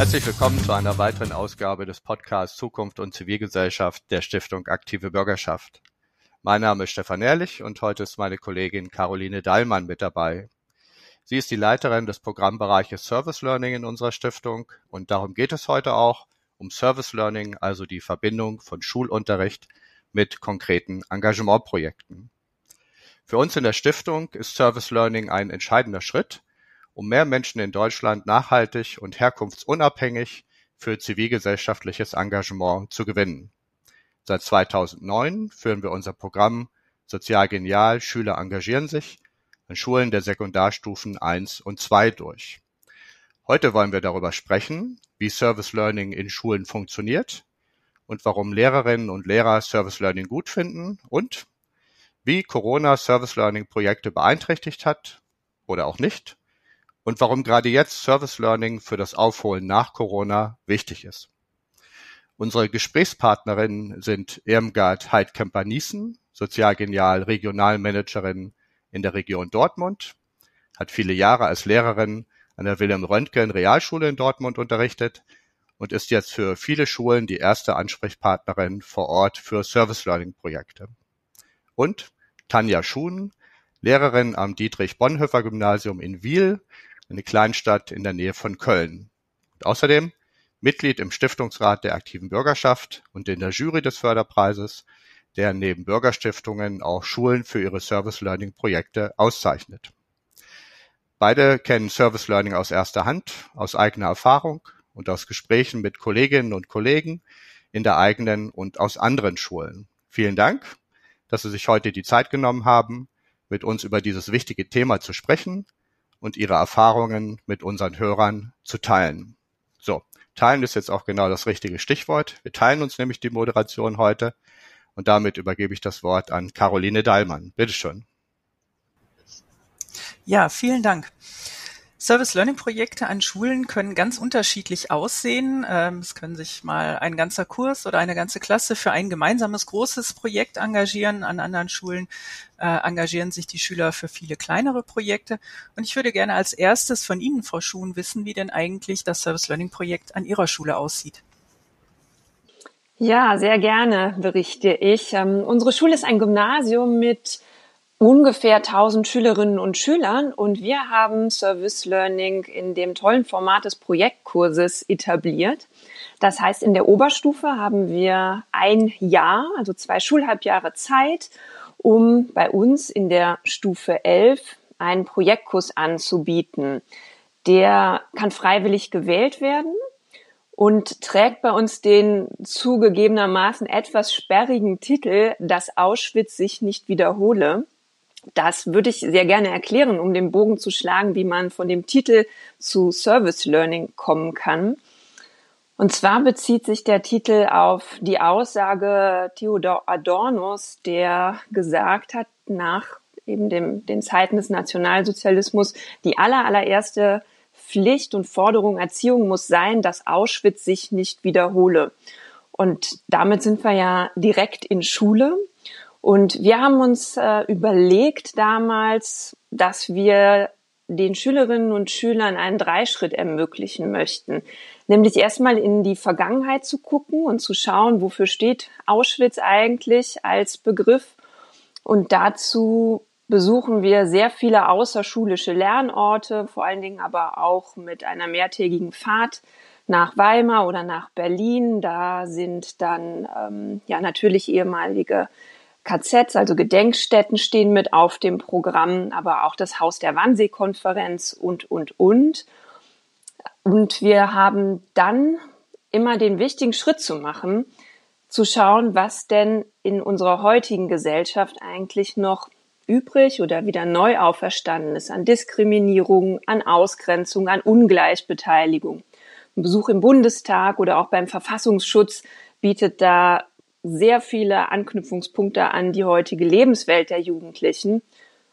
Herzlich willkommen zu einer weiteren Ausgabe des Podcasts Zukunft und Zivilgesellschaft der Stiftung Aktive Bürgerschaft. Mein Name ist Stefan Ehrlich und heute ist meine Kollegin Caroline Dallmann mit dabei. Sie ist die Leiterin des Programmbereiches Service Learning in unserer Stiftung und darum geht es heute auch um Service Learning, also die Verbindung von Schulunterricht mit konkreten Engagementprojekten. Für uns in der Stiftung ist Service Learning ein entscheidender Schritt, um mehr Menschen in Deutschland nachhaltig und herkunftsunabhängig für zivilgesellschaftliches Engagement zu gewinnen. Seit 2009 führen wir unser Programm Sozial Genial Schüler engagieren sich an Schulen der Sekundarstufen 1 und 2 durch. Heute wollen wir darüber sprechen, wie Service Learning in Schulen funktioniert und warum Lehrerinnen und Lehrer Service Learning gut finden und wie Corona Service Learning Projekte beeinträchtigt hat oder auch nicht und warum gerade jetzt Service Learning für das Aufholen nach Corona wichtig ist. Unsere Gesprächspartnerinnen sind Irmgard Heidkemper-Niesen, Sozialgenial Regionalmanagerin in der Region Dortmund, hat viele Jahre als Lehrerin an der Wilhelm Röntgen Realschule in Dortmund unterrichtet und ist jetzt für viele Schulen die erste Ansprechpartnerin vor Ort für Service Learning Projekte. Und Tanja Schuhn, Lehrerin am Dietrich Bonhoeffer Gymnasium in Wiel eine Kleinstadt in der Nähe von Köln. Und außerdem Mitglied im Stiftungsrat der aktiven Bürgerschaft und in der Jury des Förderpreises, der neben Bürgerstiftungen auch Schulen für ihre Service Learning Projekte auszeichnet. Beide kennen Service Learning aus erster Hand, aus eigener Erfahrung und aus Gesprächen mit Kolleginnen und Kollegen in der eigenen und aus anderen Schulen. Vielen Dank, dass Sie sich heute die Zeit genommen haben, mit uns über dieses wichtige Thema zu sprechen und ihre Erfahrungen mit unseren Hörern zu teilen. So, teilen ist jetzt auch genau das richtige Stichwort. Wir teilen uns nämlich die Moderation heute und damit übergebe ich das Wort an Caroline Dahlmann. Bitte schön. Ja, vielen Dank. Service Learning Projekte an Schulen können ganz unterschiedlich aussehen. Ähm, es können sich mal ein ganzer Kurs oder eine ganze Klasse für ein gemeinsames großes Projekt engagieren. An anderen Schulen äh, engagieren sich die Schüler für viele kleinere Projekte. Und ich würde gerne als erstes von Ihnen, Frau Schuhn, wissen, wie denn eigentlich das Service Learning Projekt an Ihrer Schule aussieht. Ja, sehr gerne berichte ich. Ähm, unsere Schule ist ein Gymnasium mit ungefähr 1000 Schülerinnen und Schülern und wir haben Service Learning in dem tollen Format des Projektkurses etabliert. Das heißt, in der Oberstufe haben wir ein Jahr, also zwei Schulhalbjahre Zeit, um bei uns in der Stufe 11 einen Projektkurs anzubieten. Der kann freiwillig gewählt werden und trägt bei uns den zugegebenermaßen etwas sperrigen Titel, dass Auschwitz sich nicht wiederhole. Das würde ich sehr gerne erklären, um den Bogen zu schlagen, wie man von dem Titel zu Service Learning kommen kann. Und zwar bezieht sich der Titel auf die Aussage Theodor Adornos, der gesagt hat, nach eben dem, den Zeiten des Nationalsozialismus, die aller, allererste Pflicht und Forderung Erziehung muss sein, dass Auschwitz sich nicht wiederhole. Und damit sind wir ja direkt in Schule. Und wir haben uns äh, überlegt damals, dass wir den Schülerinnen und Schülern einen Dreischritt ermöglichen möchten. Nämlich erstmal in die Vergangenheit zu gucken und zu schauen, wofür steht Auschwitz eigentlich als Begriff. Und dazu besuchen wir sehr viele außerschulische Lernorte, vor allen Dingen aber auch mit einer mehrtägigen Fahrt nach Weimar oder nach Berlin. Da sind dann ähm, ja natürlich ehemalige KZs, also Gedenkstätten stehen mit auf dem Programm, aber auch das Haus der Wannsee-Konferenz und, und, und. Und wir haben dann immer den wichtigen Schritt zu machen, zu schauen, was denn in unserer heutigen Gesellschaft eigentlich noch übrig oder wieder neu auferstanden ist an Diskriminierung, an Ausgrenzung, an Ungleichbeteiligung. Ein Besuch im Bundestag oder auch beim Verfassungsschutz bietet da sehr viele Anknüpfungspunkte an die heutige Lebenswelt der Jugendlichen.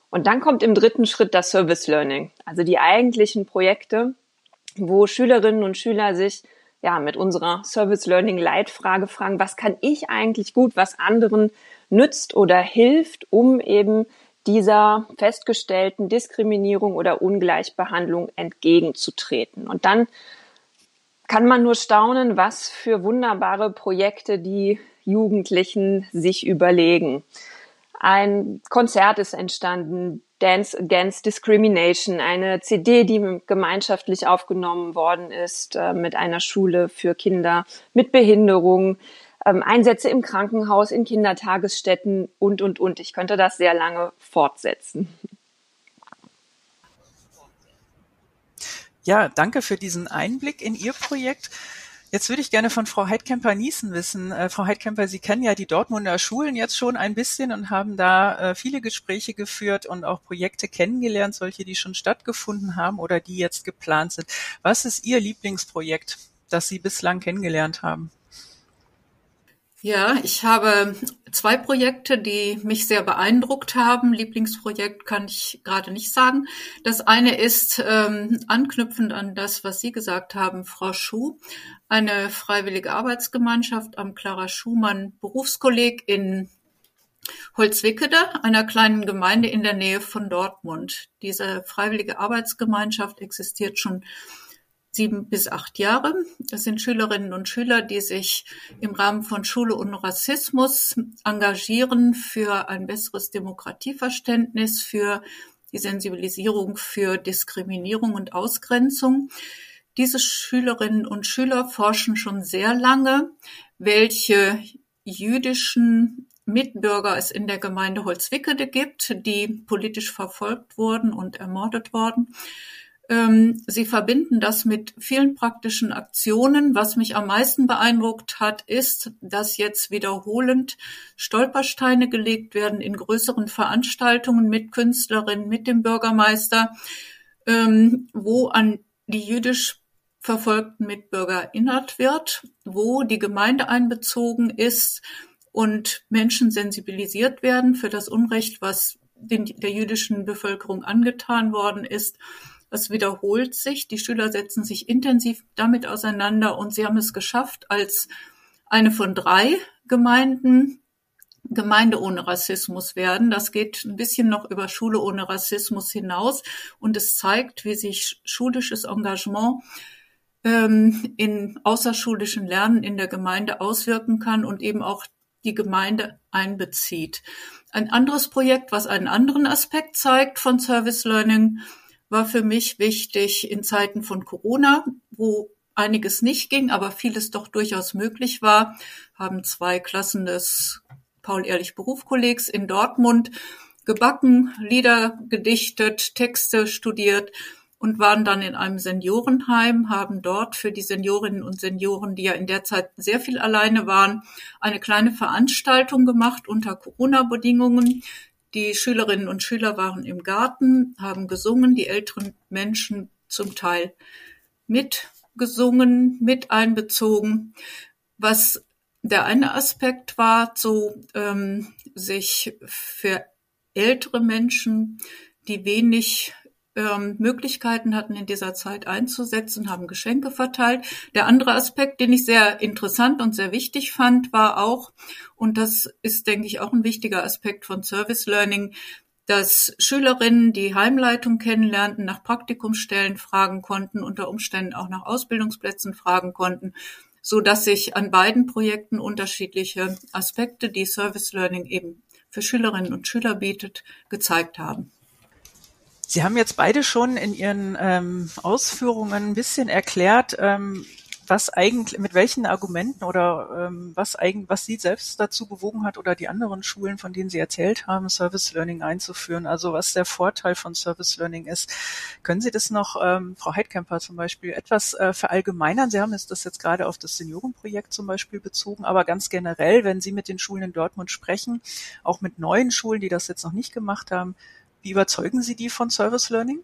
Und dann kommt im dritten Schritt das Service Learning, also die eigentlichen Projekte, wo Schülerinnen und Schüler sich ja mit unserer Service Learning Leitfrage fragen, was kann ich eigentlich gut, was anderen nützt oder hilft, um eben dieser festgestellten Diskriminierung oder Ungleichbehandlung entgegenzutreten. Und dann kann man nur staunen, was für wunderbare Projekte die Jugendlichen sich überlegen. Ein Konzert ist entstanden, Dance Against Discrimination, eine CD, die gemeinschaftlich aufgenommen worden ist äh, mit einer Schule für Kinder mit Behinderung, ähm, Einsätze im Krankenhaus, in Kindertagesstätten und, und, und. Ich könnte das sehr lange fortsetzen. Ja, danke für diesen Einblick in Ihr Projekt. Jetzt würde ich gerne von Frau Heidkemper-Niesen wissen. Äh, Frau Heidkemper, Sie kennen ja die Dortmunder Schulen jetzt schon ein bisschen und haben da äh, viele Gespräche geführt und auch Projekte kennengelernt, solche, die schon stattgefunden haben oder die jetzt geplant sind. Was ist Ihr Lieblingsprojekt, das Sie bislang kennengelernt haben? Ja, ich habe zwei Projekte, die mich sehr beeindruckt haben. Lieblingsprojekt kann ich gerade nicht sagen. Das eine ist ähm, anknüpfend an das, was Sie gesagt haben, Frau Schuh, eine freiwillige Arbeitsgemeinschaft am Clara Schumann Berufskolleg in Holzwickede, einer kleinen Gemeinde in der Nähe von Dortmund. Diese freiwillige Arbeitsgemeinschaft existiert schon sieben bis acht Jahre. Das sind Schülerinnen und Schüler, die sich im Rahmen von Schule und Rassismus engagieren für ein besseres Demokratieverständnis, für die Sensibilisierung für Diskriminierung und Ausgrenzung. Diese Schülerinnen und Schüler forschen schon sehr lange, welche jüdischen Mitbürger es in der Gemeinde Holzwickede gibt, die politisch verfolgt wurden und ermordet worden. Ähm, sie verbinden das mit vielen praktischen Aktionen. Was mich am meisten beeindruckt hat, ist, dass jetzt wiederholend Stolpersteine gelegt werden in größeren Veranstaltungen mit Künstlerinnen, mit dem Bürgermeister, ähm, wo an die jüdisch verfolgten Mitbürger erinnert wird, wo die Gemeinde einbezogen ist und Menschen sensibilisiert werden für das Unrecht, was den, der jüdischen Bevölkerung angetan worden ist es wiederholt sich. Die Schüler setzen sich intensiv damit auseinander und sie haben es geschafft, als eine von drei Gemeinden Gemeinde ohne Rassismus werden. Das geht ein bisschen noch über Schule ohne Rassismus hinaus und es zeigt, wie sich schulisches Engagement ähm, in außerschulischen Lernen in der Gemeinde auswirken kann und eben auch die Gemeinde einbezieht. Ein anderes Projekt, was einen anderen Aspekt zeigt von Service Learning, war für mich wichtig in Zeiten von Corona, wo einiges nicht ging, aber vieles doch durchaus möglich war, haben zwei Klassen des Paul-Ehrlich-Berufkollegs in Dortmund gebacken, Lieder gedichtet, Texte studiert und waren dann in einem Seniorenheim, haben dort für die Seniorinnen und Senioren, die ja in der Zeit sehr viel alleine waren, eine kleine Veranstaltung gemacht unter Corona-Bedingungen, die Schülerinnen und Schüler waren im Garten, haben gesungen, die älteren Menschen zum Teil mitgesungen, mit einbezogen. Was der eine Aspekt war, so ähm, sich für ältere Menschen, die wenig ähm, Möglichkeiten hatten, in dieser Zeit einzusetzen, haben Geschenke verteilt. Der andere Aspekt, den ich sehr interessant und sehr wichtig fand, war auch, und das ist, denke ich, auch ein wichtiger Aspekt von Service Learning, dass Schülerinnen die Heimleitung kennenlernten, nach Praktikumsstellen fragen konnten, unter Umständen auch nach Ausbildungsplätzen fragen konnten, so dass sich an beiden Projekten unterschiedliche Aspekte, die Service Learning eben für Schülerinnen und Schüler bietet, gezeigt haben. Sie haben jetzt beide schon in Ihren ähm, Ausführungen ein bisschen erklärt, ähm, was eigentlich, mit welchen Argumenten oder ähm, was eigentlich, was Sie selbst dazu bewogen hat oder die anderen Schulen, von denen Sie erzählt haben, Service Learning einzuführen. Also was der Vorteil von Service Learning ist. Können Sie das noch, ähm, Frau Heidkemper zum Beispiel, etwas äh, verallgemeinern? Sie haben es das jetzt gerade auf das Seniorenprojekt zum Beispiel bezogen, aber ganz generell, wenn Sie mit den Schulen in Dortmund sprechen, auch mit neuen Schulen, die das jetzt noch nicht gemacht haben, wie überzeugen Sie die von Service Learning?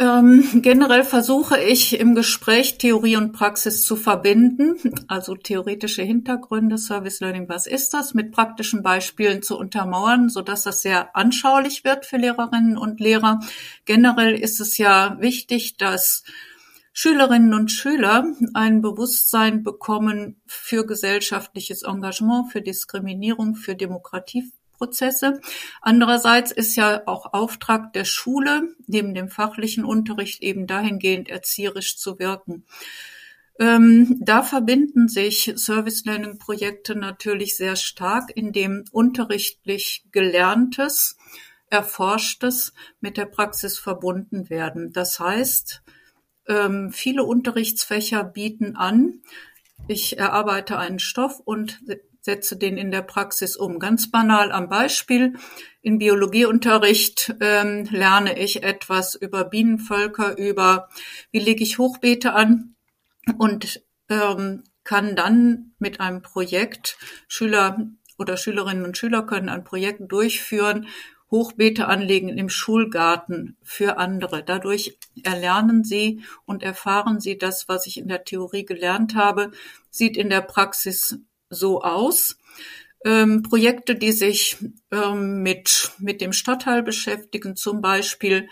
Ähm, generell versuche ich im Gespräch Theorie und Praxis zu verbinden, also theoretische Hintergründe, Service Learning, was ist das, mit praktischen Beispielen zu untermauern, so dass das sehr anschaulich wird für Lehrerinnen und Lehrer. Generell ist es ja wichtig, dass Schülerinnen und Schüler ein Bewusstsein bekommen für gesellschaftliches Engagement, für Diskriminierung, für Demokratie Lernprozesse. Andererseits ist ja auch Auftrag der Schule, neben dem fachlichen Unterricht eben dahingehend erzieherisch zu wirken. Ähm, da verbinden sich Service Learning Projekte natürlich sehr stark, indem unterrichtlich Gelerntes, Erforschtes mit der Praxis verbunden werden. Das heißt, ähm, viele Unterrichtsfächer bieten an, ich erarbeite einen Stoff und setze den in der Praxis um. Ganz banal am Beispiel. In Biologieunterricht ähm, lerne ich etwas über Bienenvölker, über wie lege ich Hochbeete an und ähm, kann dann mit einem Projekt Schüler oder Schülerinnen und Schüler können ein Projekt durchführen, Hochbeete anlegen im Schulgarten für andere. Dadurch erlernen sie und erfahren sie das, was ich in der Theorie gelernt habe, sieht in der Praxis so aus. Ähm, Projekte, die sich ähm, mit, mit dem Stadtteil beschäftigen, zum Beispiel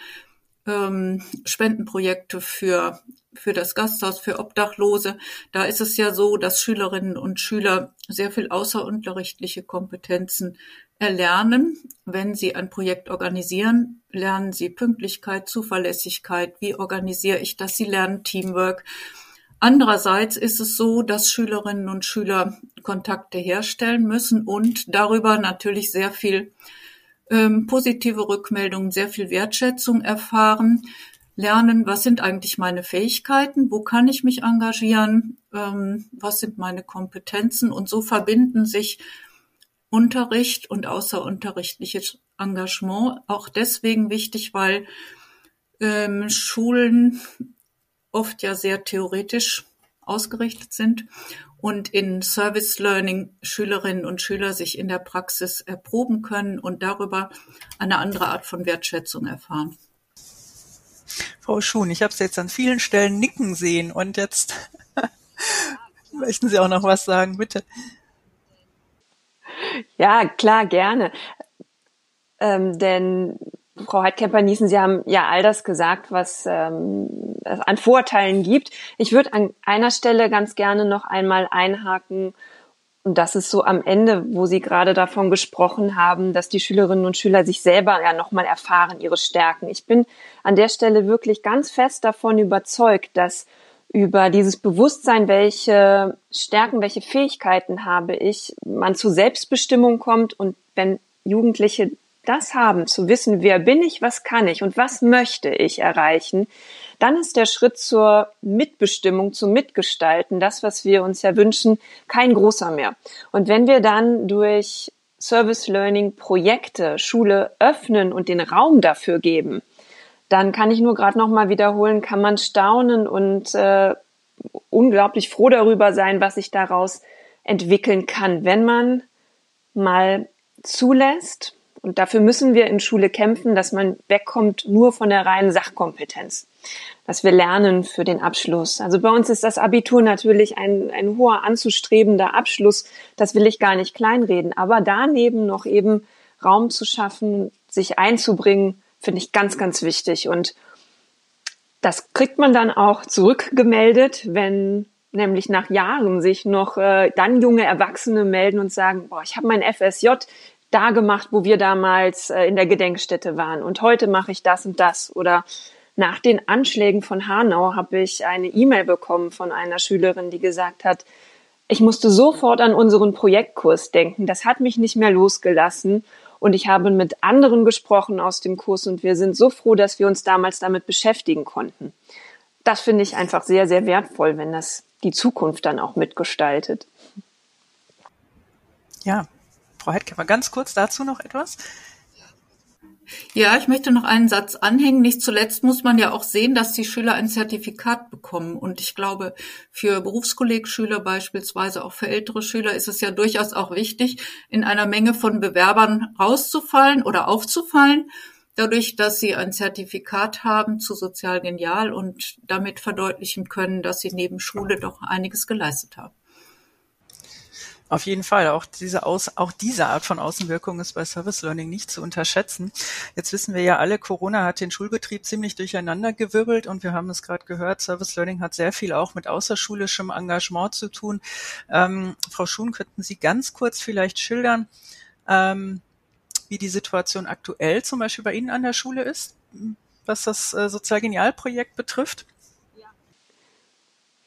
ähm, Spendenprojekte für für das Gasthaus für Obdachlose. Da ist es ja so, dass Schülerinnen und Schüler sehr viel außerunterrichtliche Kompetenzen erlernen. Wenn sie ein Projekt organisieren, lernen sie Pünktlichkeit, Zuverlässigkeit. Wie organisiere ich das? Sie lernen Teamwork. Andererseits ist es so, dass Schülerinnen und Schüler Kontakte herstellen müssen und darüber natürlich sehr viel ähm, positive Rückmeldungen, sehr viel Wertschätzung erfahren lernen, was sind eigentlich meine Fähigkeiten, wo kann ich mich engagieren, ähm, was sind meine Kompetenzen und so verbinden sich Unterricht und außerunterrichtliches Engagement auch deswegen wichtig, weil ähm, Schulen oft ja sehr theoretisch ausgerichtet sind und in Service Learning Schülerinnen und Schüler sich in der Praxis erproben können und darüber eine andere Art von Wertschätzung erfahren. Frau Schuhn, ich habe Sie jetzt an vielen Stellen nicken sehen und jetzt möchten Sie auch noch was sagen, bitte. Ja, klar, gerne. Ähm, denn Frau Heidkemper-Niesen, Sie haben ja all das gesagt, was ähm, es an Vorteilen gibt. Ich würde an einer Stelle ganz gerne noch einmal einhaken und das ist so am Ende, wo Sie gerade davon gesprochen haben, dass die Schülerinnen und Schüler sich selber ja nochmal erfahren, ihre Stärken. Ich bin an der Stelle wirklich ganz fest davon überzeugt, dass über dieses Bewusstsein, welche Stärken, welche Fähigkeiten habe ich, man zu Selbstbestimmung kommt und wenn Jugendliche das haben, zu wissen, wer bin ich, was kann ich und was möchte ich erreichen, dann ist der Schritt zur Mitbestimmung, zum Mitgestalten, das, was wir uns ja wünschen, kein großer mehr. Und wenn wir dann durch Service Learning Projekte Schule öffnen und den Raum dafür geben, dann kann ich nur gerade noch mal wiederholen, kann man staunen und äh, unglaublich froh darüber sein, was sich daraus entwickeln kann, wenn man mal zulässt, und dafür müssen wir in Schule kämpfen, dass man wegkommt nur von der reinen Sachkompetenz. Dass wir lernen für den Abschluss. Also bei uns ist das Abitur natürlich ein, ein hoher anzustrebender Abschluss. Das will ich gar nicht kleinreden. Aber daneben noch eben Raum zu schaffen, sich einzubringen, finde ich ganz, ganz wichtig. Und das kriegt man dann auch zurückgemeldet, wenn nämlich nach Jahren sich noch äh, dann junge Erwachsene melden und sagen, boah, ich habe mein FSJ da gemacht, wo wir damals äh, in der Gedenkstätte waren. Und heute mache ich das und das. Oder nach den Anschlägen von Hanau habe ich eine E-Mail bekommen von einer Schülerin, die gesagt hat, ich musste sofort an unseren Projektkurs denken. Das hat mich nicht mehr losgelassen. Und ich habe mit anderen gesprochen aus dem Kurs und wir sind so froh, dass wir uns damals damit beschäftigen konnten. Das finde ich einfach sehr, sehr wertvoll, wenn das die Zukunft dann auch mitgestaltet. Ja, Frau Heidkämmer, ganz kurz dazu noch etwas? Ja, ich möchte noch einen Satz anhängen. Nicht zuletzt muss man ja auch sehen, dass die Schüler ein Zertifikat bekommen. Und ich glaube, für Berufskollegschüler beispielsweise, auch für ältere Schüler, ist es ja durchaus auch wichtig, in einer Menge von Bewerbern rauszufallen oder aufzufallen, dadurch, dass sie ein Zertifikat haben zu Sozial Genial und damit verdeutlichen können, dass sie neben Schule doch einiges geleistet haben. Auf jeden Fall. Auch diese, Aus, auch diese Art von Außenwirkung ist bei Service Learning nicht zu unterschätzen. Jetzt wissen wir ja alle, Corona hat den Schulbetrieb ziemlich durcheinander gewirbelt und wir haben es gerade gehört, Service Learning hat sehr viel auch mit außerschulischem Engagement zu tun. Ähm, Frau Schuhn, könnten Sie ganz kurz vielleicht schildern, ähm, wie die Situation aktuell zum Beispiel bei Ihnen an der Schule ist, was das äh, Sozialgenialprojekt betrifft?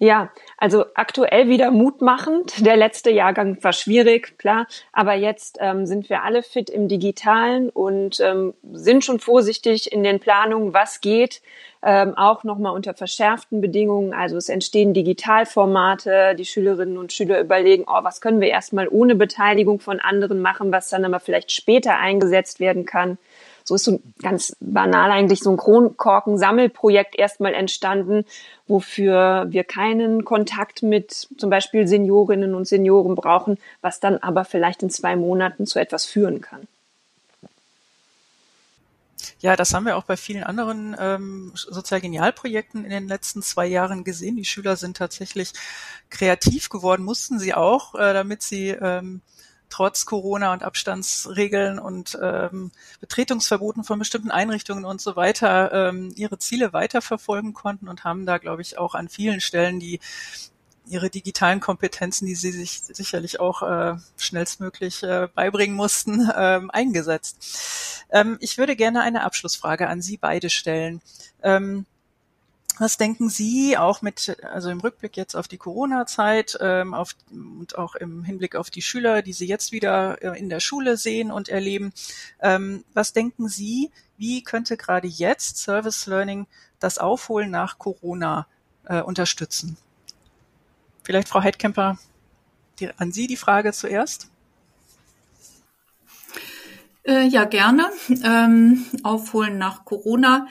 Ja, also aktuell wieder mutmachend. Der letzte Jahrgang war schwierig, klar, aber jetzt ähm, sind wir alle fit im Digitalen und ähm, sind schon vorsichtig in den Planungen, was geht, ähm, auch nochmal unter verschärften Bedingungen. Also es entstehen Digitalformate, die Schülerinnen und Schüler überlegen, oh, was können wir erstmal ohne Beteiligung von anderen machen, was dann aber vielleicht später eingesetzt werden kann. So ist so ganz banal eigentlich so ein Kronkorken-Sammelprojekt erstmal entstanden, wofür wir keinen Kontakt mit zum Beispiel Seniorinnen und Senioren brauchen, was dann aber vielleicht in zwei Monaten zu etwas führen kann. Ja, das haben wir auch bei vielen anderen ähm, Sozialgenialprojekten in den letzten zwei Jahren gesehen. Die Schüler sind tatsächlich kreativ geworden, mussten sie auch, äh, damit sie ähm, trotz Corona und Abstandsregeln und ähm, Betretungsverboten von bestimmten Einrichtungen und so weiter ähm, ihre Ziele weiterverfolgen konnten und haben da, glaube ich, auch an vielen Stellen die ihre digitalen Kompetenzen, die sie sich sicherlich auch äh, schnellstmöglich äh, beibringen mussten, ähm, eingesetzt. Ähm, ich würde gerne eine Abschlussfrage an Sie beide stellen. Ähm, was denken Sie auch mit, also im Rückblick jetzt auf die Corona-Zeit ähm, auf, und auch im Hinblick auf die Schüler, die Sie jetzt wieder äh, in der Schule sehen und erleben, ähm, was denken Sie, wie könnte gerade jetzt Service Learning das Aufholen nach Corona äh, unterstützen? Vielleicht Frau Heidkemper, die, an Sie die Frage zuerst. Äh, ja, gerne. Ähm, aufholen nach Corona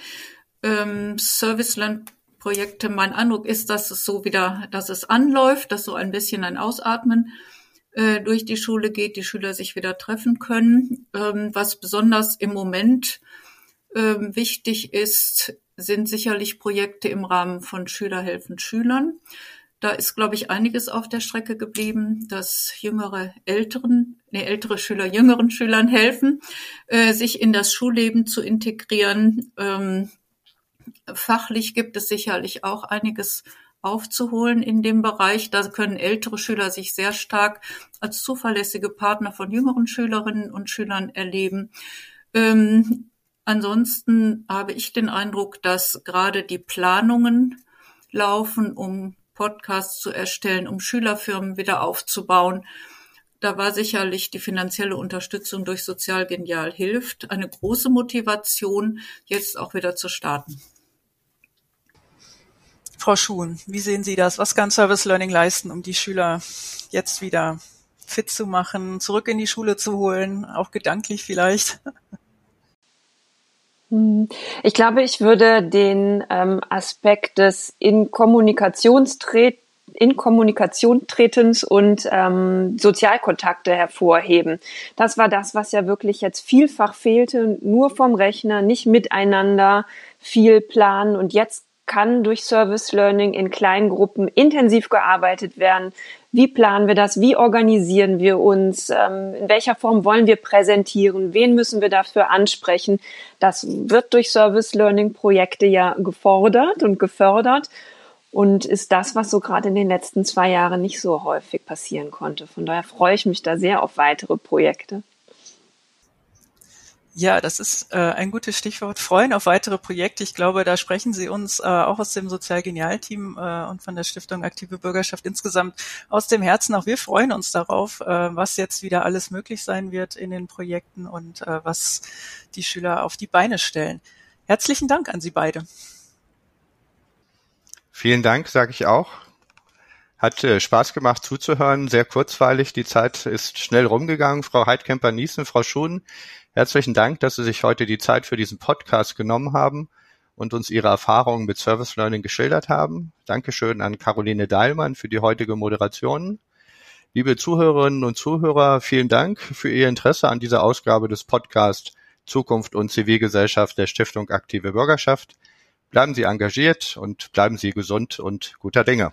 ähm, Serviceland-Projekte, mein Eindruck ist, dass es so wieder, dass es anläuft, dass so ein bisschen ein Ausatmen äh, durch die Schule geht, die Schüler sich wieder treffen können. Ähm, was besonders im Moment ähm, wichtig ist, sind sicherlich Projekte im Rahmen von Schüler helfen Schülern. Da ist, glaube ich, einiges auf der Strecke geblieben, dass jüngere älteren, nee, ältere Schüler jüngeren Schülern helfen, äh, sich in das Schulleben zu integrieren. Ähm, Fachlich gibt es sicherlich auch einiges aufzuholen in dem Bereich. Da können ältere Schüler sich sehr stark als zuverlässige Partner von jüngeren Schülerinnen und Schülern erleben. Ähm, ansonsten habe ich den Eindruck, dass gerade die Planungen laufen, um Podcasts zu erstellen, um Schülerfirmen wieder aufzubauen. Da war sicherlich die finanzielle Unterstützung durch Sozial Genial hilft eine große Motivation, jetzt auch wieder zu starten. Frau Schuhn, wie sehen Sie das? Was kann Service Learning leisten, um die Schüler jetzt wieder fit zu machen, zurück in die Schule zu holen, auch gedanklich vielleicht? Ich glaube, ich würde den ähm, Aspekt des in Kommunikationstret in Kommunikation tretens und ähm, Sozialkontakte hervorheben. Das war das, was ja wirklich jetzt vielfach fehlte, nur vom Rechner, nicht miteinander viel planen und jetzt kann durch Service Learning in kleinen Gruppen intensiv gearbeitet werden. Wie planen wir das? Wie organisieren wir uns? Ähm, in welcher Form wollen wir präsentieren? Wen müssen wir dafür ansprechen? Das wird durch Service Learning Projekte ja gefordert und gefördert und ist das, was so gerade in den letzten zwei Jahren nicht so häufig passieren konnte. Von daher freue ich mich da sehr auf weitere Projekte. Ja, das ist äh, ein gutes Stichwort. Freuen auf weitere Projekte. Ich glaube, da sprechen Sie uns äh, auch aus dem Sozial-Genial-Team äh, und von der Stiftung Aktive Bürgerschaft insgesamt aus dem Herzen. Auch wir freuen uns darauf, äh, was jetzt wieder alles möglich sein wird in den Projekten und äh, was die Schüler auf die Beine stellen. Herzlichen Dank an Sie beide. Vielen Dank, sage ich auch. Hat äh, Spaß gemacht zuzuhören, sehr kurzweilig. Die Zeit ist schnell rumgegangen. Frau Heidkemper-Niesen, Frau Schuhn, Herzlichen Dank, dass Sie sich heute die Zeit für diesen Podcast genommen haben und uns Ihre Erfahrungen mit Service Learning geschildert haben. Dankeschön an Caroline Dahlmann für die heutige Moderation. Liebe Zuhörerinnen und Zuhörer, vielen Dank für Ihr Interesse an dieser Ausgabe des Podcasts Zukunft und Zivilgesellschaft der Stiftung Aktive Bürgerschaft. Bleiben Sie engagiert und bleiben Sie gesund und guter Dinge.